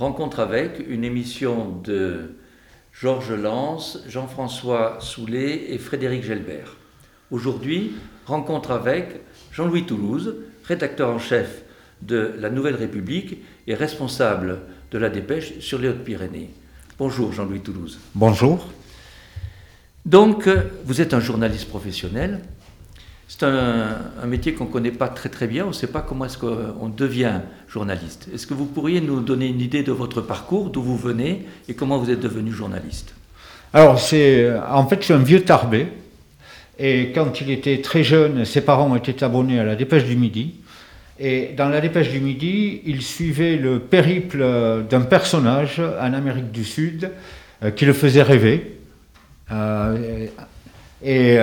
Rencontre avec une émission de Georges Lance, Jean-François Soulet et Frédéric Gelbert. Aujourd'hui, rencontre avec Jean-Louis Toulouse, rédacteur en chef de la Nouvelle République et responsable de la dépêche sur les Hautes-Pyrénées. Bonjour Jean-Louis Toulouse. Bonjour. Donc, vous êtes un journaliste professionnel. C'est un, métier qu'on ne connaît pas très très bien. On ne sait pas comment est-ce qu'on devient journaliste. Est-ce que vous pourriez nous donner une idée de votre parcours, d'où vous venez et comment vous êtes devenu journaliste? Alors, c'est, en fait, je suis un vieux tarbé. Et quand il était très jeune, ses parents étaient abonnés à la Dépêche du Midi. Et dans la Dépêche du Midi, il suivait le périple d'un personnage en Amérique du Sud euh, qui le faisait rêver. Euh, et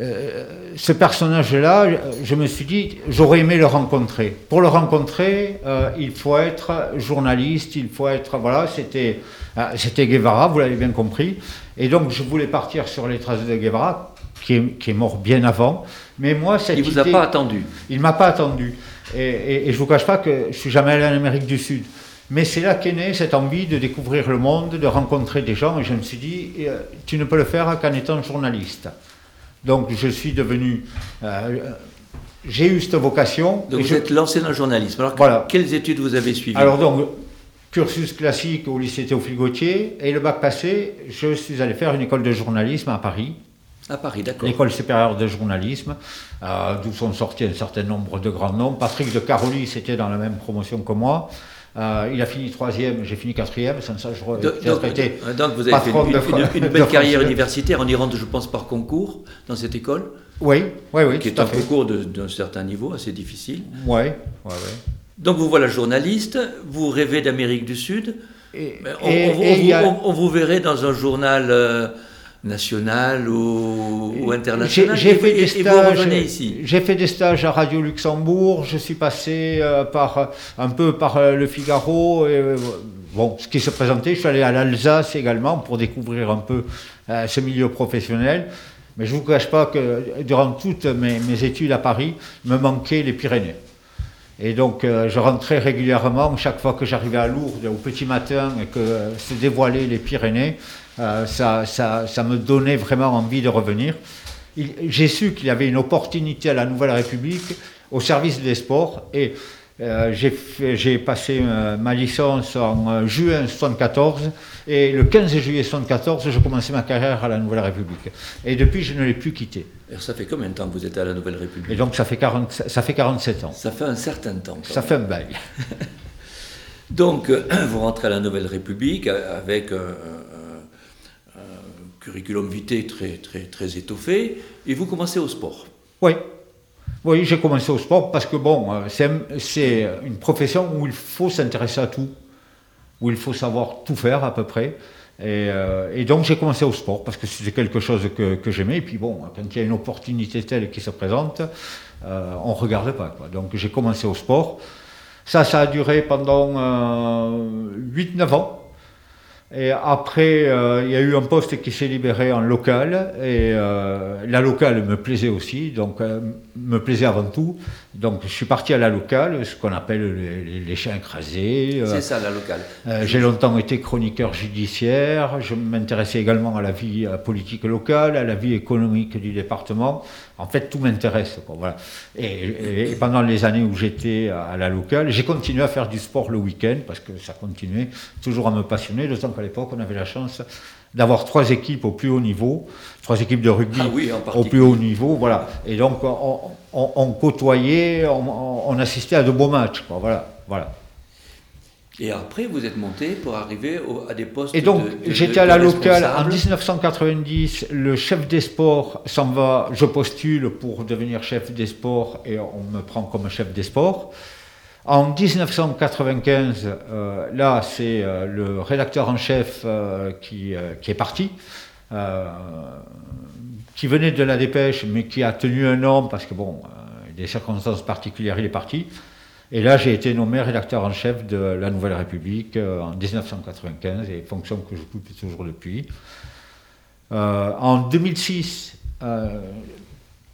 euh, ce personnage-là, je me suis dit, j'aurais aimé le rencontrer. Pour le rencontrer, euh, il faut être journaliste, il faut être, voilà, c'était, euh, c'était Guevara, vous l'avez bien compris. Et donc, je voulais partir sur les traces de Guevara, qui est, qui est mort bien avant. Mais moi, cette il vous a pas attendu. Il m'a pas attendu. Et, et, je vous cache pas que je suis jamais allé en Amérique du Sud. Mais c'est là qu'est née cette envie de découvrir le monde, de rencontrer des gens. Et je me suis dit, tu ne peux le faire qu'en étant journaliste. Donc je suis devenu... Euh, j'ai eu cette vocation. Donc vous êtes lancé dans le journalisme. Alors voilà. quelles études vous avez suivies Alors donc, cursus classique au lycée Théophile Gauthier, et le bac passé, je suis allé faire une école de journalisme à Paris. À Paris, d'accord. L'école supérieure de journalisme, euh, d'où sont sortis un certain nombre de grands noms. Patrick de Caroli, c'était dans la même promotion que moi. Euh, il a fini troisième, j'ai fini quatrième, sans ça je donc, donc, donc vous avez fait une, belle carrière universitaire, on y rentre je pense par concours dans cette école Oui, oui, oui. Qui est un concours d'un certain niveau, assez difficile. Oui, oui, oui. Donc vous voilà journaliste, vous rêvez d'Amérique du Sud, et, on, vous verrait dans un journal... Euh, national ou, international J'ai fait des stages. J'ai fait des stages à Radio Luxembourg. Je suis passé euh, par un peu par euh, le Figaro. Et, euh, bon, ce qui se présentait. Je suis allé à l'Alsace également pour découvrir un peu ce milieu professionnel. Mais je ne vous cache pas que durant toutes mes, mes, études à Paris, me manquaient les Pyrénées. Et donc, je rentrais régulièrement, chaque fois que j'arrivais à Lourdes au petit matin et que se dévoilaient les Pyrénées, euh, ça, ça, ça, me donnait vraiment envie de revenir. J'ai su qu'il y avait une opportunité à la Nouvelle République au service des sports et euh, j'ai passé euh, ma licence en juin 74 et le 15 juillet 74, je commençais ma carrière à la Nouvelle République. Et depuis, je ne l'ai plus quitté. Et ça fait combien de temps que vous êtes à la Nouvelle République? Et donc, ça fait, 40, ça fait 47 ans. Ça fait un certain temps. Ça fait un bail. donc, vous rentrez à la Nouvelle République avec un curriculum vitae très, très, très étoffé, et vous commencez au sport. Oui, oui j'ai commencé au sport parce que bon, euh, c'est une profession où il faut s'intéresser à tout, où il faut savoir tout faire à peu près. Et, euh, et donc j'ai commencé au sport parce que c'était quelque chose que, que j'aimais. Et puis bon, quand il y a une opportunité telle qui se présente, euh, on ne regarde pas. Quoi. Donc j'ai commencé au sport. Ça, ça a duré pendant euh, 8-9 ans. Et après, euh, il y a eu un poste qui s'est libéré en local, et euh, la locale me plaisait aussi, donc euh, me plaisait avant tout. Donc je suis parti à la locale, ce qu'on appelle les, les, chiens écrasés. C'est ça, la locale. J'ai longtemps été chroniqueur judiciaire, je m'intéressais également à la vie politique locale, à la vie économique du département. En fait, tout m'intéresse. Voilà. Et, et, pendant les années où j'étais à la locale, j'ai continué à faire du sport le week-end, parce que ça continuait toujours à me passionner, d'autant à l'époque, on avait la chance d'avoir trois équipes au plus haut niveau, trois équipes de rugby ah au plus haut niveau, voilà. Et donc on, côtoyait, on, assistait à de beaux matchs, voilà, voilà. Et après, vous êtes monté pour arriver à des postes. Et donc, j'étais à la locale en 1990. Le chef des sports s'en va. Je postule pour devenir chef des sports et on me prend comme chef des sports. En 1995, euh, là, c'est euh, le rédacteur en chef euh, qui, qui, est parti, qui venait de la dépêche, mais qui a tenu un homme parce que, bon, des circonstances particulières, il est parti. Et là, j'ai été nommé rédacteur en chef de La Nouvelle République en 1995, et fonction que je toujours depuis. en 2006,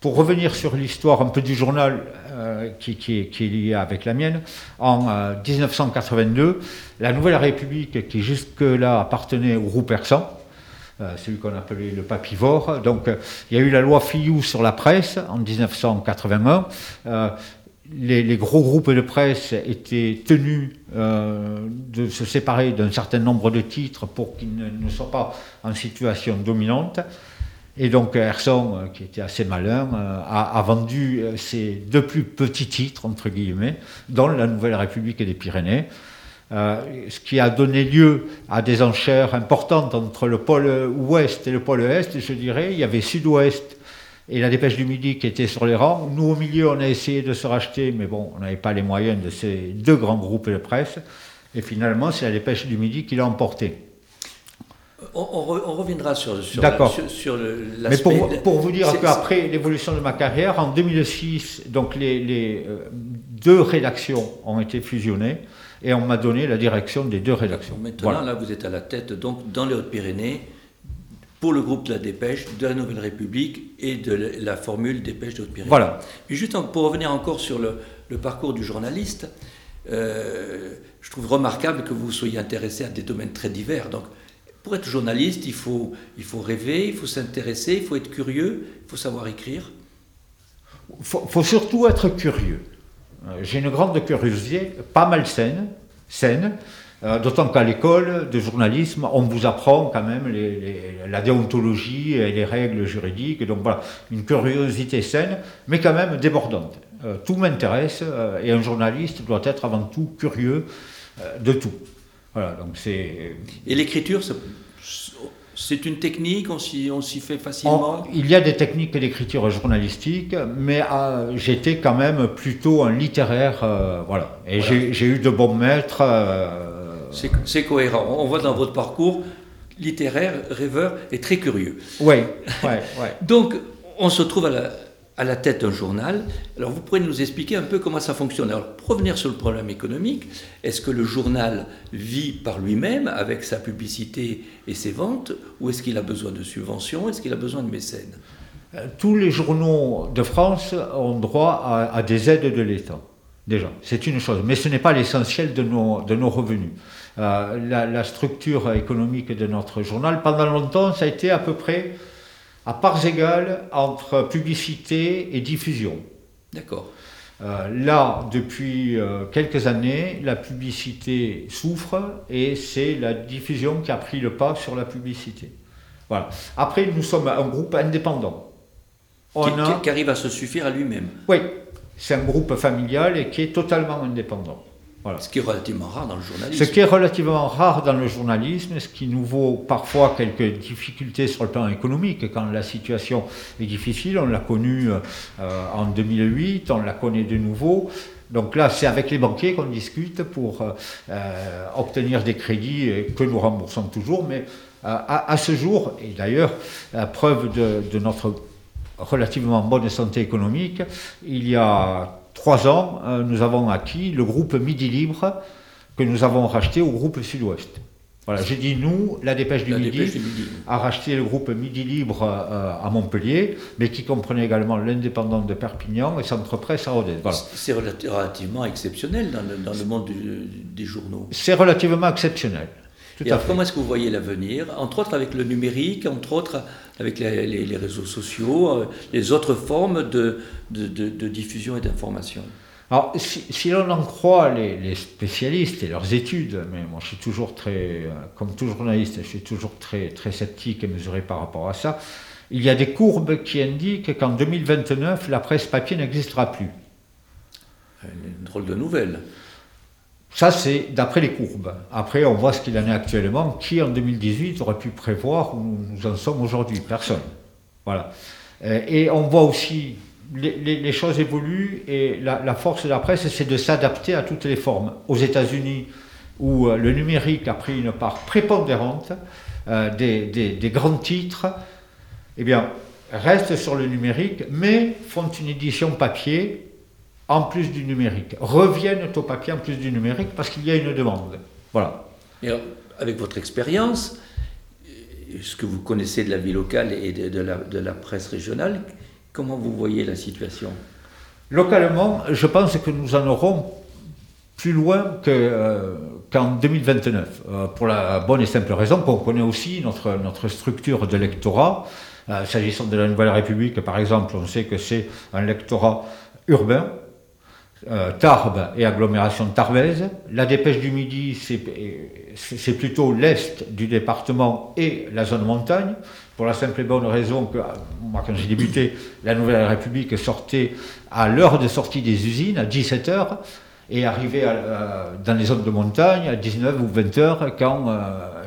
pour revenir sur l'histoire un peu du journal euh, qui, qui, est liée avec la mienne, en 1982, la Nouvelle République, qui jusque-là appartenait au groupe persan, celui qu'on appelait le papivore. Donc, il y a eu la loi Fillou sur la presse en 1981 les, gros groupes de presse étaient tenus euh, de se séparer d'un certain nombre de titres pour qu'ils ne, soient pas en situation dominante. Et donc Herson, euh, qui était assez malin, euh, a, vendu ses deux plus petits titres, entre guillemets, dont la Nouvelle République des Pyrénées, ce qui a donné lieu à des enchères importantes entre le pôle ouest et le pôle est, je dirais. Il y avait sud-ouest et la dépêche du midi qui était sur les rangs. Nous, au milieu, on a essayé de se racheter, mais bon, on n'avait pas les moyens de ces deux grands groupes de presse. Et finalement, c'est la dépêche du midi qui l'a emporté. On, reviendra sur, sur, sur, Mais pour, pour, vous dire qu'après l'évolution de ma carrière, en 2006, donc les, les euh, deux rédactions ont été fusionnées et on m'a donné la direction des deux rédactions. Maintenant, là, vous êtes à la tête, donc dans les Hautes-Pyrénées, pour le groupe de la dépêche, de la Nouvelle République et de la formule dépêche de Haute-Pyrénées. Voilà. Mais juste pour revenir encore sur le, parcours du journaliste, euh, je trouve remarquable que vous soyez intéressé à des domaines très divers. Donc, pour être journaliste, il faut, il faut rêver, il faut s'intéresser, il faut être curieux, il faut savoir écrire. Il faut, faut, surtout être curieux. Euh, j'ai une grande curiosité, pas mal saine, saine d'autant qu'à l'école de journalisme, on vous apprend quand même la déontologie et les règles juridiques. Donc voilà, une curiosité saine, mais quand même débordante. Euh, tout m'intéresse euh, et un journaliste doit être avant tout curieux de tout. Voilà, donc c'est. Et l'écriture, c'est une technique, on s'y fait facilement Il y a des techniques d'écriture journalistique, mais j'étais quand même plutôt un littéraire, voilà. Et j'ai eu de bons maîtres. C'est cohérent. On voit dans votre parcours littéraire, rêveur et très curieux. Oui, oui, oui. Donc, on se trouve à la, tête d'un journal. Alors, vous pourriez nous expliquer un peu comment ça fonctionne. Alors, pour revenir sur le problème économique, est-ce que le journal vit par lui-même avec sa publicité et ses ventes, ou est-ce qu'il a besoin de subventions, est-ce qu'il a besoin de mécènes? Euh, Tous les journaux de France ont droit à, à des aides de l'État. Déjà, c'est une chose, mais ce n'est pas l'essentiel de nos, de nos revenus. Euh, la, structure économique de notre journal. Pendant longtemps, ça a été à peu près à parts égales entre publicité et diffusion. D'accord. Euh, là, depuis euh, quelques années, la publicité souffre et c'est la diffusion qui a pris le pas sur la publicité. Voilà. Après, nous sommes un groupe indépendant. On qui, qui arrive à se suffire à lui-même. Oui, c'est un groupe familial et qui est totalement indépendant. Ce qui est relativement rare dans le journalisme. Ce qui est relativement rare dans le journalisme, ce qui nous vaut parfois quelques difficultés sur le plan économique. Quand la situation est difficile, on l'a connu euh, en 2008, on la connaît de nouveau. Donc là, c'est avec les banquiers qu'on discute pour euh, obtenir des crédits que nous remboursons toujours. Mais euh, à, ce jour, et d'ailleurs, preuve de, de notre relativement bonne santé économique, il y a trois ans, euh, nous avons acquis le groupe Midi Libre que nous avons racheté au groupe Sud-Ouest. Voilà, j'ai dit nous, la Dépêche du, Midi, a racheté le groupe Midi Libre euh, à Montpellier, mais qui comprenait également l'Indépendant de Perpignan et Centre Presse à Rodez. C'est relativement exceptionnel dans le, monde des journaux. C'est relativement exceptionnel. Et alors, comment est-ce que vous voyez l'avenir? Entre autres avec le numérique, entre autres avec les, réseaux sociaux, euh, les autres formes de, de, diffusion et d'information. Alors, si, l'on en croit les, spécialistes et leurs études, mais moi je suis toujours très, euh, comme tout journaliste, je suis toujours très, très sceptique et mesuré par rapport à ça, il y a des courbes qui indiquent qu'en 2029, la presse papier n'existera plus. Une drôle de nouvelle. Ça, c'est d'après les courbes. Après, on voit ce qu'il en est actuellement. Qui, en 2018, aurait pu prévoir où nous en sommes aujourd'hui? Personne. Voilà. Euh, et on voit aussi, les, choses évoluent et la, force de la presse, c'est de s'adapter à toutes les formes. Aux États-Unis, où euh, le numérique a pris une part prépondérante euh, des, des, grands titres, eh bien, restent sur le numérique, mais font une édition papier en plus du numérique, reviennent au papier en plus du numérique parce qu'il y a une demande. Voilà. Et avec votre expérience, ce que vous connaissez de la vie locale et de, la, presse régionale, Comment vous voyez la situation? Localement, je pense que nous en aurons plus loin euh, qu'en 2029, euh, pour la bonne et simple raison qu'on connaît aussi notre, notre structure de lectorat. Euh, s'agissant de la Nouvelle République, par exemple, on sait que c'est un lectorat urbain, Tarbes et agglomération tarbaise. La dépêche du Midi, c'est plutôt l'est du département et la zone montagne, pour la simple et bonne raison que, moi, quand j'ai débuté, la Nouvelle République sortait à l'heure de sortie des usines, à 17h, et arriver dans les zones de montagne à 19 ou 20 heures quand euh,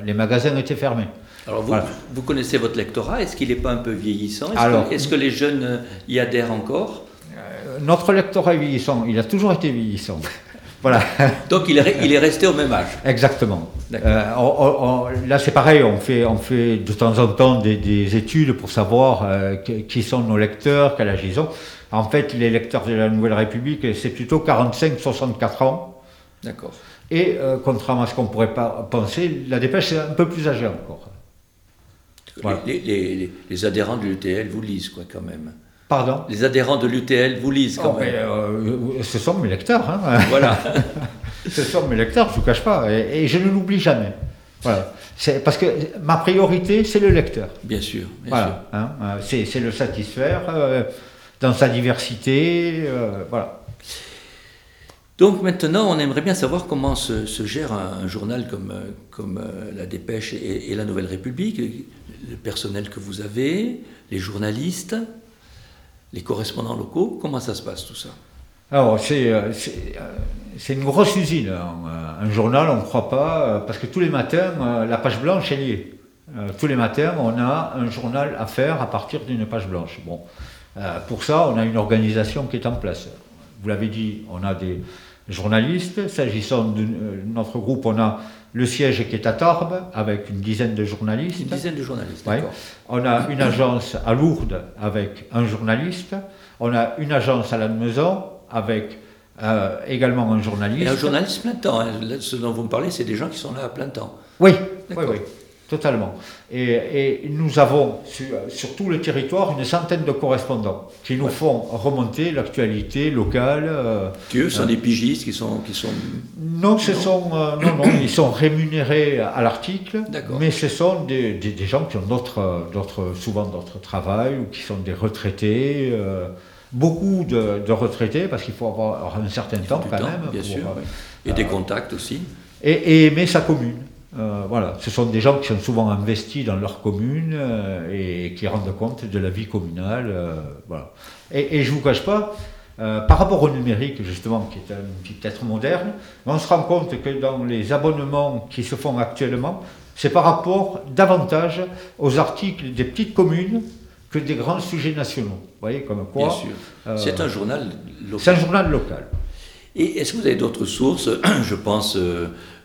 les magasins étaient fermés. Alors vous, vous connaissez votre lectorat, est-ce qu'il n'est pas un peu vieillissant? Est-ce que, les jeunes euh, y adhèrent encore? euh, Notre lectorat est vieillissant, il a toujours été vieillissant. Voilà. Donc il est, il est, resté au même âge. Exactement. là c'est pareil, on fait, on fait de temps en temps des, études pour savoir qui sont nos lecteurs, quel âge ils ont. En fait, les lecteurs de la Nouvelle République, c'est plutôt 45-64 ans. D'accord. Et euh, contrairement à ce qu'on pourrait pas penser, la dépêche est un peu plus âgée encore. Les, adhérents de l'UTL vous lisent, quoi, quand même. Pardon Les adhérents de l'UTL vous lisent, quand oh, même. Euh, ce sont mes lecteurs. Hein. Voilà. ce sont mes lecteurs, je ne vous cache pas. Et, je ne l'oublie jamais. Voilà. Parce que ma priorité, c'est le lecteur. Bien sûr. voilà. Hein. Euh, c'est le satisfaire dans sa diversité. Euh, voilà. Donc maintenant, on aimerait bien savoir comment se, gère un, journal comme, euh, comme euh, La Dépêche et, La Nouvelle République, le personnel que vous avez, les journalistes, les correspondants locaux, comment ça se passe tout ça? Alors, c'est, c'est, une grosse usine. Hein. Un journal, on ne croit pas, parce que tous les matins, la page blanche est liée. Tous les matins, on a un journal à faire à partir d'une page blanche. Bon, euh, pour ça, on a une organisation qui est en place. Vous l'avez dit, on a des journalistes. S'agissant de euh, notre groupe, on a le siège qui est à Tarbes, avec une dizaine de journalistes. Une dizaine de journalistes, d'accord. On a une agence à Lourdes avec un journaliste. On a une agence à la Maison avec euh, également un journaliste. Et un journaliste plein temps. Hein. Ce dont vous me parlez, c'est des gens qui sont là à plein temps. Oui, oui, oui. Totalement. Et, nous avons sur, tout le territoire une centaine de correspondants qui nous font remonter l'actualité locale. Euh, qui eux sont des pigistes qui sont, qui sont... Non, ce sont, euh, non, non, ils sont rémunérés à l'article, mais ce sont des, des, gens qui ont d'autres, d'autres, souvent d'autres travail ou qui sont des retraités. Euh, beaucoup de, retraités parce qu'il faut avoir un certain temps quand même. Bien sûr, et des contacts aussi. Et, et aimer sa commune. Euh, voilà, ce sont des gens qui sont souvent investis dans leur commune euh, et qui rendent compte de la vie communale. Euh, voilà. Et, je ne vous cache pas, par rapport au numérique, justement, qui est un petit être moderne, on se rend compte que dans les abonnements qui se font actuellement, c'est par rapport davantage aux articles des petites communes que des grands sujets nationaux. Vous voyez, comme quoi. Bien sûr. c'est un journal local. C'est un journal local. Et est-ce que vous avez d'autres sources Je pense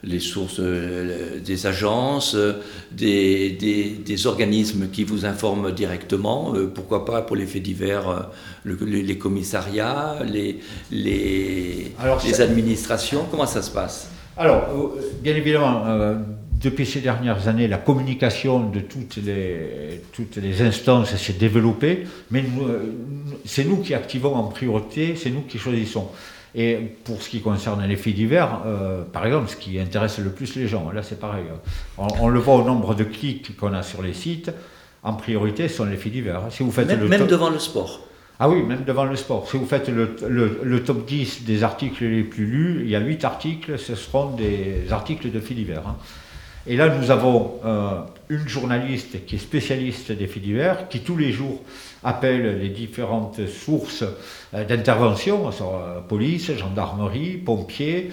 les sources euh, des agences, des, des, organismes qui vous informent directement, euh, pourquoi pas pour les faits divers, euh, les, commissariats, les, les, les administrations, comment ça se passe? Alors, bien évidemment, depuis ces dernières années, la communication de toutes les, toutes les instances s'est développée, mais c'est nous qui activons en priorité, c'est nous qui choisissons. Et pour ce qui concerne les faits divers, euh, par exemple, ce qui intéresse le plus les gens, là c'est pareil. On, le voit au nombre de clics qu'on a sur les sites. En priorité, ce sont les faits divers. Si vous faites même, même devant le sport. Ah oui, même devant le sport. Si vous faites le, le, top 10 des articles les plus lus, il y a 8 articles, ce seront des articles de faits divers. Hein. Et là, nous avons euh, une journaliste qui est spécialiste des faits divers, qui tous les jours appelle les différentes sources euh, d'intervention, euh, police, gendarmerie, pompiers,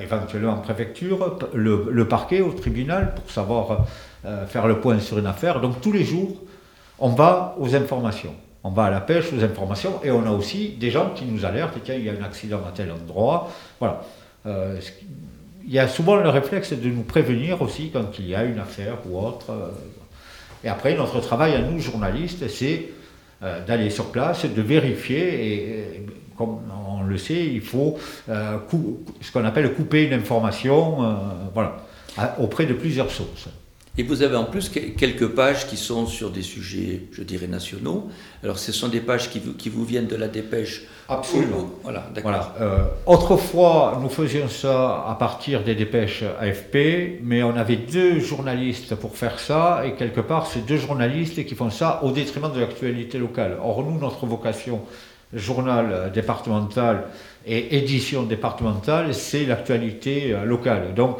éventuellement préfecture, le, parquet au tribunal pour savoir faire le point sur une affaire. Donc tous les jours, on va aux informations. On va à la pêche aux informations et on a aussi des gens qui nous alertent, tiens, il y a un accident à tel endroit. Voilà il y a souvent le réflexe de nous prévenir aussi quand il y a une affaire ou autre. Et après, notre travail à nous, journalistes, c'est euh, d'aller sur place, de vérifier, et, comme on le sait, il faut euh, ce qu'on appelle couper une information euh, voilà, auprès de plusieurs sources. Et vous avez en plus quelques pages qui sont sur des sujets, je dirais, nationaux. Alors, ce sont des pages qui vous, qui vous viennent de la dépêche Absolument. Voilà, d'accord. Euh, autrefois, nous faisions ça à partir des dépêches AFP, mais on avait deux journalistes pour faire ça, et quelque part, c'est deux journalistes qui font ça au détriment de l'actualité locale. Or, nous, notre vocation, journal départemental et édition départementale, c'est l'actualité euh, locale. Donc,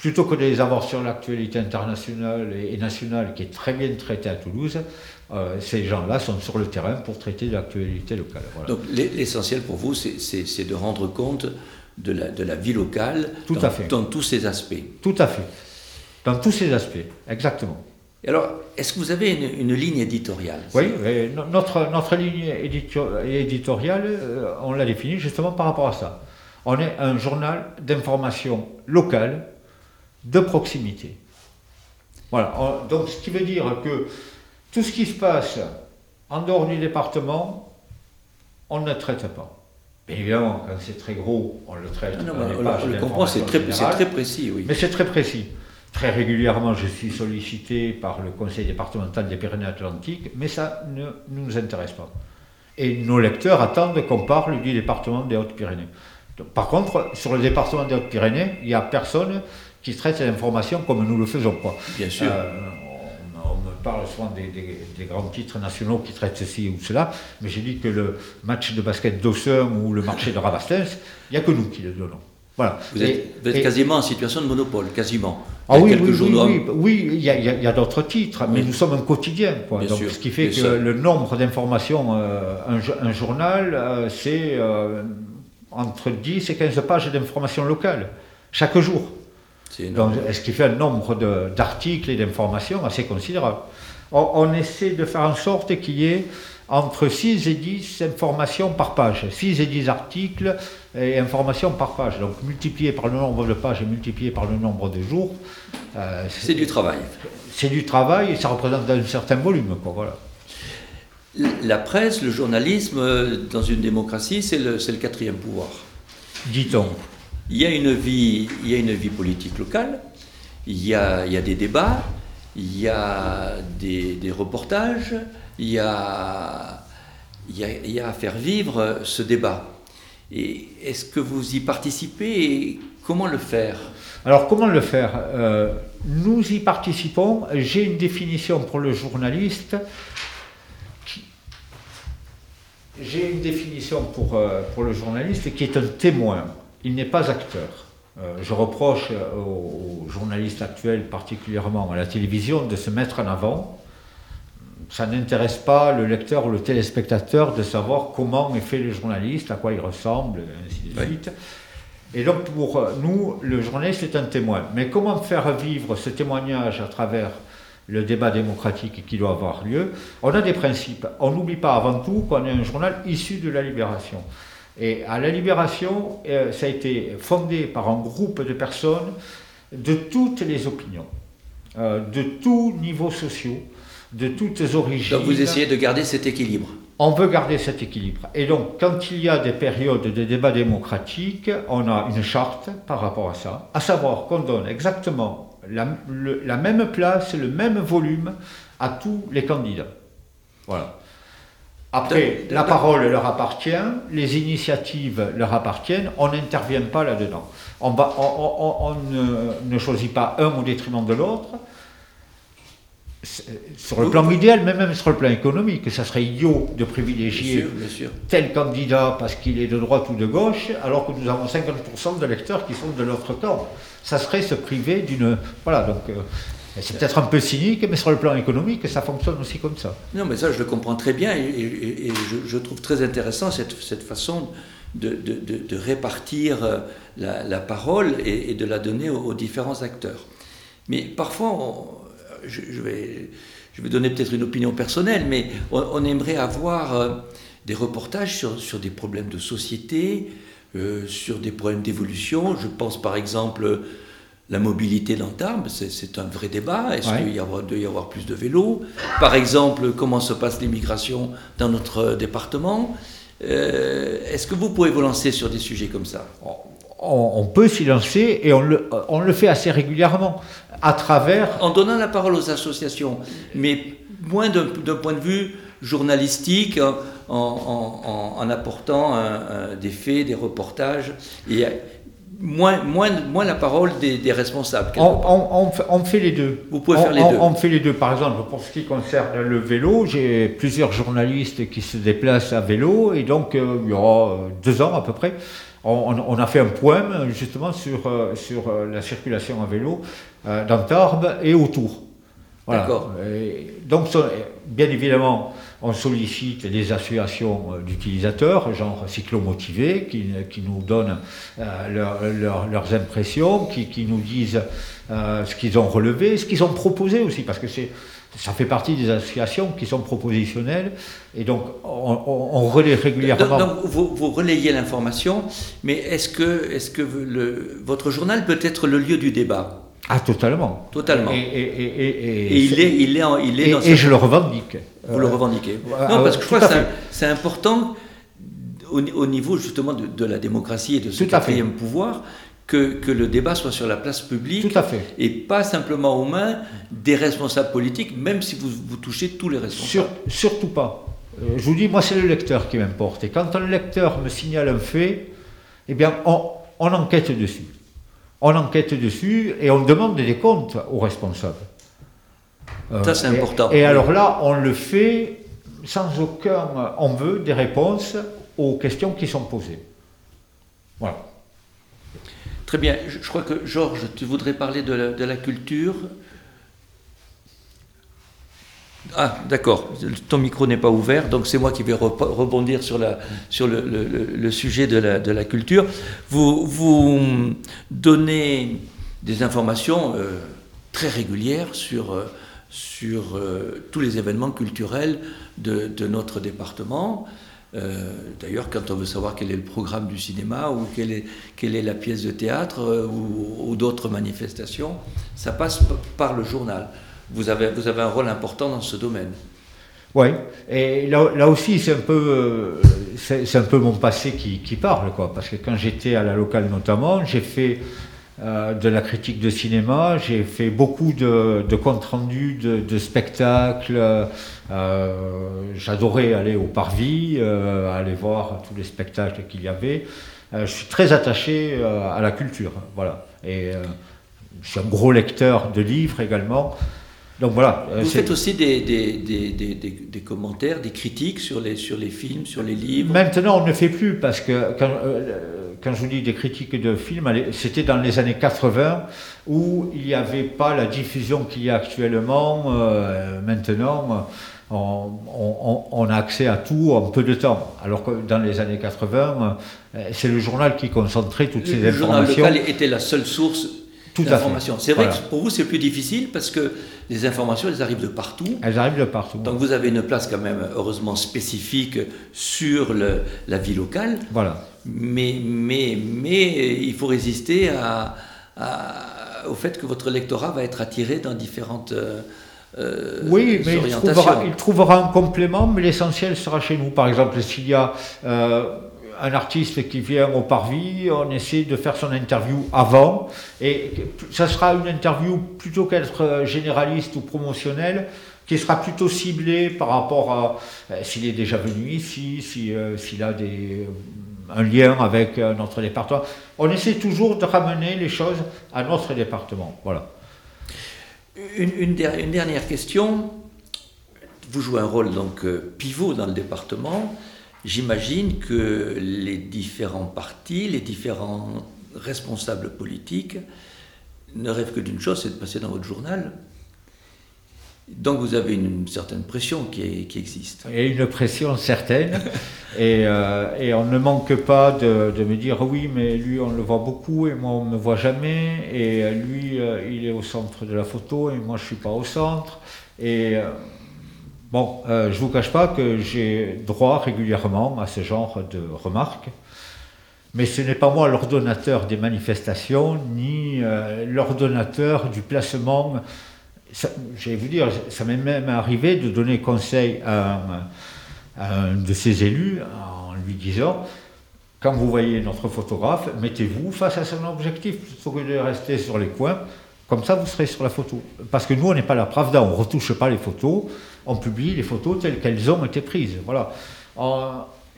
plutôt que de les avoir sur l'actualité internationale et nationale qui est très bien traitée à Toulouse, euh, ces gens-là sont sur le terrain pour traiter de l'actualité locale. Donc l'essentiel pour vous, c'est de rendre compte de la, de la vie locale Tout dans, à fait. dans tous ses aspects. Tout à fait. Dans tous ses aspects, exactement. Alors, est-ce que vous avez une, ligne éditoriale? Oui, notre, notre ligne éditoriale, euh, on l'a définie justement par rapport à ça. On est un journal d'information locale de proximité. Voilà. donc, ce qui veut dire que tout ce qui se passe en dehors du département, on ne le traite pas. évidemment, quand c'est très gros, on le traite. Ah non, je comprends, c'est très, très, précis, oui. Mais c'est très précis. Très régulièrement, je suis sollicité par le conseil départemental des Pyrénées-Atlantiques, mais ça ne nous intéresse pas. Et nos lecteurs attendent qu'on parle du département des Hautes-Pyrénées. Par contre, sur le département des Hautes-Pyrénées, il n'y a personne qui traite l'information comme nous le faisons. Quoi. Bien sûr. Euh, on, me parle souvent des, grands titres nationaux qui traitent ceci ou cela, mais j'ai dit que le match de basket d'Ossum ou le marché de Rabastens, il n'y a que nous qui le donnons. Voilà. Vous êtes, quasiment en situation de monopole, quasiment. Ah oui, oui, oui, oui, il y a, d'autres titres, mais nous sommes un quotidien. Quoi. Donc, ce qui fait que le nombre d'informations, euh, un, journal, euh, c'est entre 10 et 15 pages d'informations locales, chaque jour. Donc, ce qui fait un nombre d'articles et d'informations assez considérable. On, essaie de faire en sorte qu'il y ait entre 6 et 10 informations par page, 6 et 10 articles et informations par page. Donc multiplié par le nombre de pages et multiplié par le nombre de jours. Euh, c'est du travail. C'est du travail et ça représente un certain volume. Quoi, voilà. La presse, le journalisme, euh, dans une démocratie, c'est le, le quatrième pouvoir. Dit-on. Il y a une vie, il y a une vie politique locale, il y a, il y a des débats, il y a des, reportages, il y, a, il, y a, il y a à faire vivre ce débat. Et est-ce que vous y participez et comment le faire? Alors comment le faire? Euh, Nous y participons. J'ai une définition pour le journaliste. J'ai une définition pour, euh, pour le journaliste qui est un témoin il n'est pas acteur. Euh, je reproche aux, journalistes actuels, particulièrement à la télévision, de se mettre en avant. Ça n'intéresse pas le lecteur ou le téléspectateur de savoir comment est fait le journaliste, à quoi il ressemble, et ainsi de suite. Et donc pour nous, le journaliste est un témoin. Mais comment faire vivre ce témoignage à travers le débat démocratique qui doit avoir lieu? On a des principes. On n'oublie pas avant tout qu'on est un journal issu de la libération. Et à la Libération, euh, ça a été fondé par un groupe de personnes de toutes les opinions, euh, de tous niveaux sociaux, de toutes origines. Donc vous essayez de garder cet équilibre on veut garder cet équilibre. Et donc, quand il y a des périodes de débat démocratique, on a une charte par rapport à ça, à savoir qu'on donne exactement la, la même place, le même volume à tous les candidats. Voilà. Après, la parole leur appartient, les initiatives leur appartiennent, on n'intervient pas là-dedans. On, on, ne, choisit pas un au détriment de l'autre. Sur le plan idéal, mais même sur le plan économique, ça serait idiot de privilégier tel candidat parce qu'il est de droite ou de gauche, alors que nous avons 50% de lecteurs qui sont de l'autre camp. Ça serait se priver d'une. Voilà, donc. Euh, c'est peut-être un peu cynique, mais sur le plan économique, ça fonctionne aussi comme ça. Non, mais ça, je le comprends très bien et, je, trouve très intéressant cette, façon de, répartir euh, la, parole et, de la donner aux, différents acteurs. Mais parfois, je, vais, donner peut-être une opinion personnelle, mais on, aimerait avoir euh, des reportages sur, sur, des problèmes de société, euh, sur des problèmes d'évolution. Je pense par exemple la mobilité dans Tarbes, c'est un vrai débat. Est-ce qu'il doit y avoir plus de vélos? Par exemple, comment se passe l'immigration dans notre département? Euh, Est-ce que vous pouvez vous lancer sur des sujets comme ça? On, peut s'y lancer et on le, on le fait assez régulièrement à travers... En donnant la parole aux associations, mais moins d'un point de vue journalistique, en, en, apportant des faits, des reportages, et moins, moins, moins la parole des, responsables. On, on, fait les deux. Vous pouvez faire les deux. On fait les deux. Par exemple, pour ce qui concerne le vélo, j'ai plusieurs journalistes qui se déplacent à vélo, et donc euh, il y aura deux ans à peu près, on, a fait un poème justement sur, euh, sur euh, la circulation à vélo dans Tarbes et autour. D'accord. Donc, bien évidemment, on sollicite des associations euh, d'utilisateurs, genre cyclomotivés, qui, qui nous donnent euh, leurs impressions, qui, nous disent euh, ce qu'ils ont relevé, ce qu'ils ont proposé aussi, parce que ça fait partie des associations qui sont propositionnelles, et donc on, relaie régulièrement. Donc, vous, relayez l'information, mais est-ce que, votre journal peut être le lieu du débat? Ah, totalement. Totalement. Et, il, est, il, est, il est dans Et je le revendique. Vous le revendiquez. non, parce que je crois que c'est important au, niveau justement de, la démocratie et de ce quatrième pouvoir que, que, le débat soit sur la place publique Tout à fait. et pas simplement aux mains des responsables politiques, même si vous, vous touchez tous les responsables. surtout pas. Euh, je vous dis, moi, c'est le lecteur qui m'importe. Et quand un lecteur me signale un fait, eh bien, on, on enquête dessus on enquête dessus et on demande des comptes aux responsables. Ça, c'est important. Et, alors là, on le fait sans aucun. On veut des réponses aux questions qui sont posées. Voilà. Très bien. Je, crois que, Georges, tu voudrais parler de la culture. Ah, d'accord. Ton micro n'est pas ouvert, donc c'est moi qui vais rebondir sur, la, sur le, sujet de la, culture. Vous, vous donnez des informations euh, très régulières sur, euh, sur euh, tous les événements culturels de, notre département. D'ailleurs, quand on veut savoir quel est le programme du cinéma ou quelle est, quelle est la pièce de théâtre ou d'autres manifestations, ça passe par le journal vous avez, vous avez un rôle important dans ce domaine. Oui, et là, là aussi, c'est un, peu, euh, c'est, un peu mon passé qui, qui, parle, quoi. Parce que quand j'étais à la locale notamment, j'ai fait euh, de la critique de cinéma, j'ai fait beaucoup de, de comptes rendus de, spectacles. Euh, j'adorais aller au Parvis, aller voir tous les spectacles qu'il y avait. je suis très attaché à la culture, voilà. Et je suis un gros lecteur de livres également. Donc voilà. Euh, Vous faites aussi des, des, des, des, commentaires, des critiques sur les, sur les films, sur les livres Maintenant, on ne fait plus parce que quand, euh, quand je vous dis des critiques de films, c'était dans les années 80 où il n'y avait pas la diffusion qu'il y a actuellement. Euh, maintenant, on, on, on, a accès à tout en peu de temps. Alors que dans les années 80, c'est le journal qui concentrait toutes ces informations. Le journal local était la seule source d'informations. C'est vrai que pour vous, c'est plus difficile parce que les informations, elles arrivent de partout. Elles arrivent de partout. Donc vous avez une place quand même, heureusement, spécifique sur le, la vie locale. Voilà. Mais, mais, mais il faut résister à, au fait que votre lectorat va être attiré dans différentes... Euh, euh oui, mais il trouvera, il trouvera, un complément, mais l'essentiel sera chez nous. Par exemple, s'il y a euh, un artiste qui vient au Parvis, on essaie de faire son interview avant, et ça sera une interview plutôt qu'être euh, généraliste ou promotionnelle, qui sera plutôt ciblée par rapport à euh, s'il est déjà venu ici, euh, s'il a des, un lien avec notre département. On essaie toujours de ramener les choses à notre département. Voilà. Une, une, dernière question. Vous jouez un rôle donc pivot dans le département. J'imagine que les différents partis, les différents responsables politiques ne rêvent que d'une chose, c'est de passer dans votre journal. Donc vous avez une, certaine pression qui, qui, existe. Et une pression certaine. et, euh, et, on ne manque pas de, de, me dire oui, mais lui on le voit beaucoup et moi on ne me voit jamais. Et lui euh, il est au centre de la photo et moi je ne suis pas au centre. Et euh, Bon, euh, je ne vous cache pas que j'ai droit régulièrement à ce genre de remarques, mais ce n'est pas moi l'ordonnateur des manifestations, ni euh, l'ordonnateur du placement. Je vais vous dire, ça m'est même arrivé de donner conseil à un, de ces élus en lui disant quand vous voyez notre photographe, mettez-vous face à son objectif plutôt que de rester sur les coins. Comme ça, vous serez sur la photo. Parce que nous, on n'est pas la Pravda, on ne retouche pas les photos, on publie les photos telles qu'elles ont été prises. Voilà.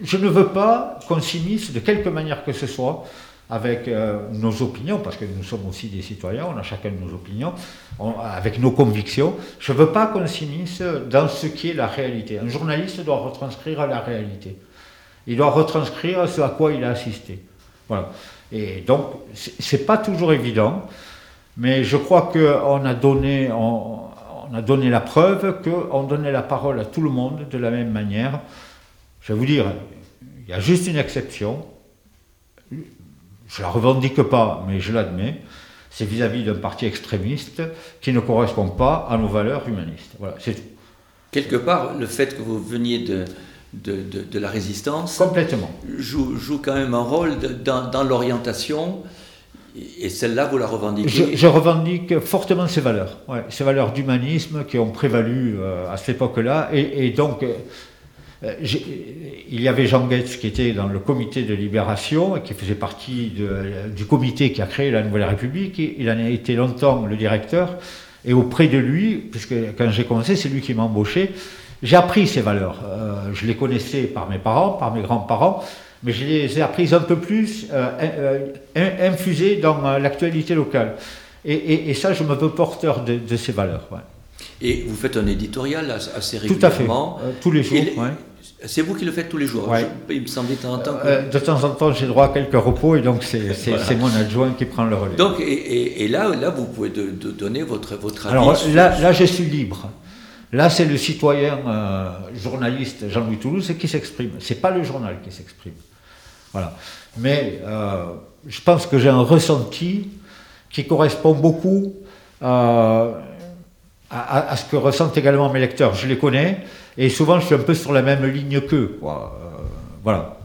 je ne veux pas qu'on s'immisce de quelque manière que ce soit avec euh, nos opinions, parce que nous sommes aussi des citoyens, on a chacun nos opinions, avec nos convictions. Je ne veux pas qu'on s'immisce dans ce qui est la réalité. Un journaliste doit retranscrire la réalité. Il doit retranscrire ce à quoi il a assisté. Voilà. Et donc, c'est pas toujours évident, mais je crois qu'on a donné, on, on, a donné la preuve qu'on donnait la parole à tout le monde de la même manière. Je vais vous dire, il y a juste une exception, je ne la revendique pas, mais je l'admets, c'est vis-à-vis d'un parti extrémiste qui ne correspond pas à nos valeurs humanistes. Voilà, c'est tout. Quelque part, le fait que vous veniez de, de, la résistance Complètement. Joue, joue, quand même un rôle dans, l'orientation, et celle-là, vous la revendiquez je, revendique fortement ces valeurs, ces valeurs d'humanisme qui ont prévalu euh, à cette époque-là, et, donc... Euh, il y avait Jean Goetz qui était dans le comité de libération et qui faisait partie du comité qui a créé la Nouvelle République. Il en a été longtemps le directeur. Et auprès de lui, puisque quand j'ai commencé, c'est lui qui m'a embauché, j'ai appris ces valeurs. Euh, je les connaissais par mes parents, par mes grands-parents, mais je les ai apprises un peu plus euh, infusées dans l'actualité locale. Et, ça, je me veux porteur de, ces valeurs. Et vous faites un éditorial assez régulièrement. Tout à fait, tous les jours. C'est vous qui le faites tous les jours. il me semblait de temps en temps. Euh, de temps en temps, j'ai droit à quelques repos et donc c'est mon adjoint qui prend le relais. Donc, et, là, là, vous pouvez de, donner votre, votre avis. Alors là, là, je suis libre. Là, c'est le citoyen euh, journaliste Jean-Louis Toulouse qui s'exprime. C'est pas le journal qui s'exprime. Voilà. Mais euh, je pense que j'ai un ressenti qui correspond beaucoup à, à, ce que ressentent également mes lecteurs. Je les connais. Et souvent, je suis un peu sur la même ligne qu'eux. Euh, voilà.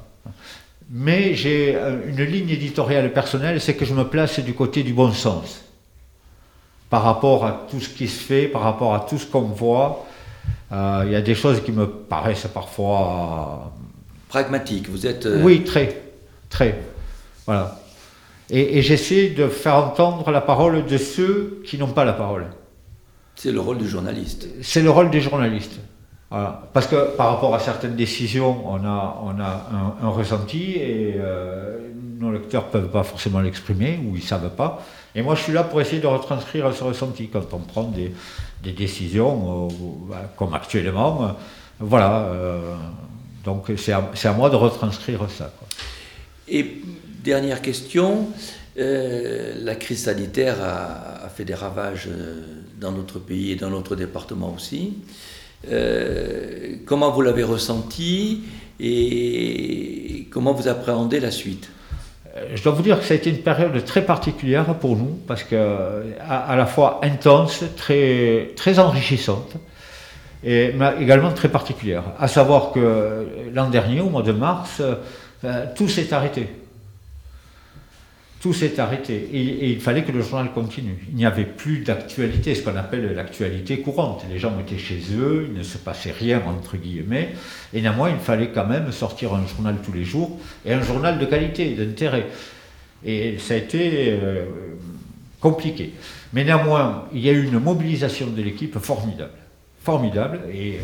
Mais j'ai une ligne éditoriale personnelle, c'est que je me place du côté du bon sens. Par rapport à tout ce qui se fait, par rapport à tout ce qu'on voit, euh, il y a des choses qui me paraissent parfois... Pragmatiques, vous êtes... Euh, oui, très, très. Voilà. Et, et j'essaie de faire entendre la parole de ceux qui n'ont pas la parole. C'est le rôle du journaliste. C'est le rôle des journalistes. Parce que par rapport à certaines décisions, on a, on a un, ressenti et euh, nos lecteurs ne peuvent pas forcément l'exprimer ou ils ne savent pas. Et moi, je suis là pour essayer de retranscrire ce ressenti quand on prend des, des décisions, euh, bah, comme actuellement. Voilà. Donc, c'est à, à, moi de retranscrire ça. Et dernière question. la crise sanitaire a, a, fait des ravages dans notre pays et dans notre département aussi. Euh, comment vous l'avez ressenti et comment vous appréhendez la suite? Euh, je dois vous dire que ça a été une période très particulière pour nous, parce que à, la fois intense, très, très enrichissante, et également très particulière. À savoir que l'an dernier, au mois de mars, euh, tout s'est arrêté tout s'est arrêté et, il fallait que le journal continue. Il n'y avait plus d'actualité, ce qu'on appelle l'actualité courante. Les gens étaient chez eux, il ne se passait rien entre guillemets, et néanmoins il fallait quand même sortir un journal tous les jours et un journal de qualité, d'intérêt. Et ça a été euh, compliqué. Mais néanmoins, il y a eu une mobilisation de l'équipe formidable, formidable, et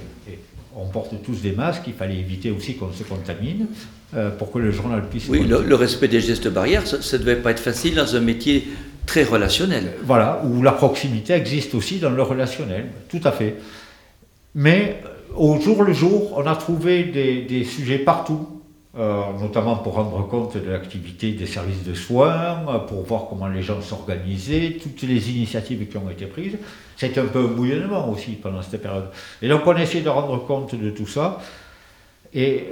on porte tous des masques, il fallait éviter aussi qu'on se contamine euh, pour que le journal puisse... Oui, le, respect des gestes barrières, ça ne devait pas être facile dans un métier très relationnel. Voilà, où la proximité existe aussi dans le relationnel, tout à fait. Mais euh, au jour le jour, on a trouvé des sujets partout euh, notamment pour rendre compte de l'activité des services de soins, euh, pour voir comment les gens s'organisaient, toutes les initiatives qui ont été prises. C'était un peu un bouillonnement aussi pendant cette période. Et donc on a essayé de rendre compte de tout ça. Et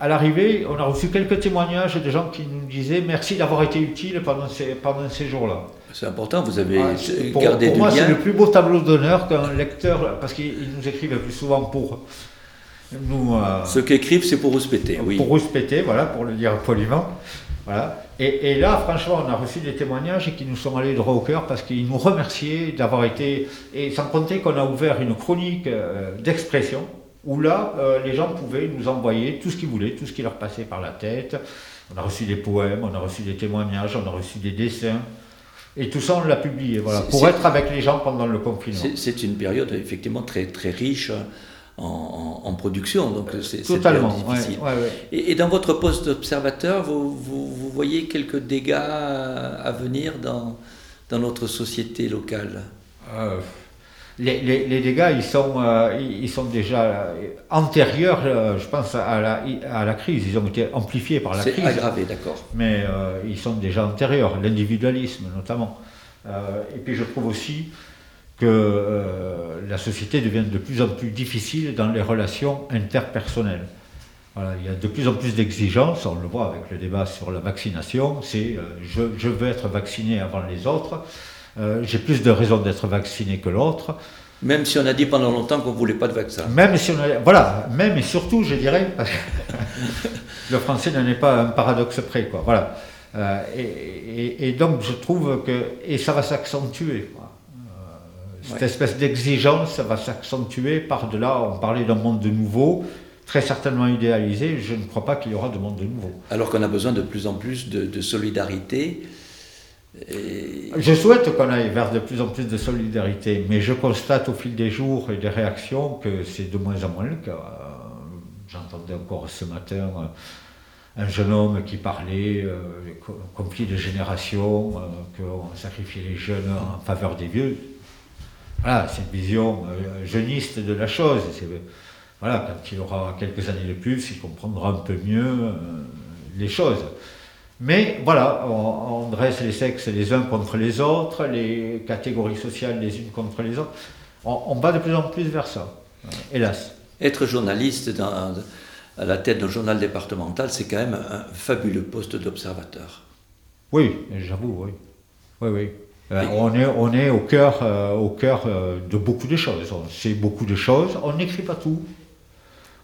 à l'arrivée, on a reçu quelques témoignages de gens qui nous disaient merci d'avoir été utile pendant ces, pendant ces jours-là. C'est important, vous avez ah, pour, gardé pour moi, c'est le plus beau tableau d'honneur qu'un lecteur, parce qu'ils nous écrivent plus souvent pour nous, euh, Ce qu'écrivent, c'est pour respecter, oui. Pour respecter, voilà, pour le dire poliment. Voilà. Et, là, franchement, on a reçu des témoignages qui nous sont allés droit au cœur parce qu'ils nous remerciaient d'avoir été. Et sans compter qu'on a ouvert une chronique euh, d'expression où là, euh, les gens pouvaient nous envoyer tout ce qu'ils voulaient, tout ce qui leur passait par la tête. On a reçu des poèmes, on a reçu des témoignages, on a reçu des dessins. Et tout ça, on l'a publié, voilà, pour être avec les gens pendant le confinement. C'est une période effectivement très, très riche en, production, donc c'est totalement difficile. Et, dans votre poste d'observateur, vous, vous, voyez quelques dégâts à venir dans, dans notre société locale? Euh, les, les, dégâts, ils sont, euh, ils sont déjà euh, antérieurs, je pense, à la, à la crise. Ils ont été amplifiés par la crise. C'est aggravé, d'accord. Mais ils sont déjà antérieurs, l'individualisme notamment. et puis je trouve aussi que la société devient de plus en plus difficile dans les relations interpersonnelles. il y a de plus en plus d'exigences, on le voit avec le débat sur la vaccination, c'est je, je, veux être vacciné avant les autres. Euh, j'ai plus de raisons d'être vacciné que l'autre. Même si on a dit pendant longtemps qu'on ne voulait pas de vaccin. Même si on a, voilà, même et surtout, je dirais, parce que le français n'en est pas un paradoxe près, quoi. Voilà. Euh, et, donc, je trouve que, et ça va s'accentuer. Euh, cette espèce d'exigence, ça va s'accentuer par-delà. On parlait d'un monde de nouveau, très certainement idéalisé. Je ne crois pas qu'il y aura de monde de nouveau. Alors qu'on a besoin de plus en plus de, de solidarité je souhaite qu'on aille vers de plus en plus de solidarité, mais je constate au fil des jours et des réactions que c'est de moins en moins le cas. J'entendais encore ce matin euh, un jeune homme qui parlait euh, conflit de génération, euh, qu'on sacrifiait les jeunes en faveur des vieux. Voilà, c'est une vision euh, jeuniste de la chose. Voilà, quand il aura quelques années de plus, il comprendra un peu mieux les choses. Mais voilà, on, dresse les sexes les uns contre les autres, les catégories sociales les unes contre les autres. On, va de plus en plus vers ça, euh, hélas. Être journaliste à la tête d'un journal départemental, c'est quand même un fabuleux poste d'observateur. Oui, j'avoue, oui. Oui, oui. Euh, on, est, on est au cœur, euh, au cœur de beaucoup de choses. On sait beaucoup de choses. On n'écrit pas tout.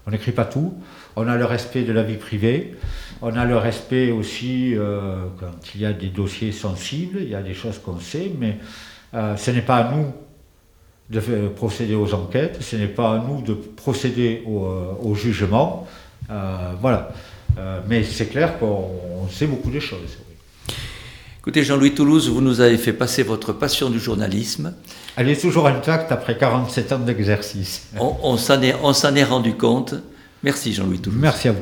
On n'écrit pas tout. On a le respect de la vie privée. On a le respect aussi euh, quand il y a des dossiers sensibles, il y a des choses qu'on sait, mais euh, ce n'est pas à nous de procéder aux enquêtes, ce n'est pas à nous de procéder au, euh, jugement. voilà. mais c'est clair qu'on sait beaucoup de choses. Écoutez, Jean-Louis Toulouse, vous nous avez fait passer votre passion du journalisme. Elle est toujours intacte après 47 ans d'exercice. On, on s'en est, est rendu compte. Merci Jean-Louis Toulouse. Merci à vous.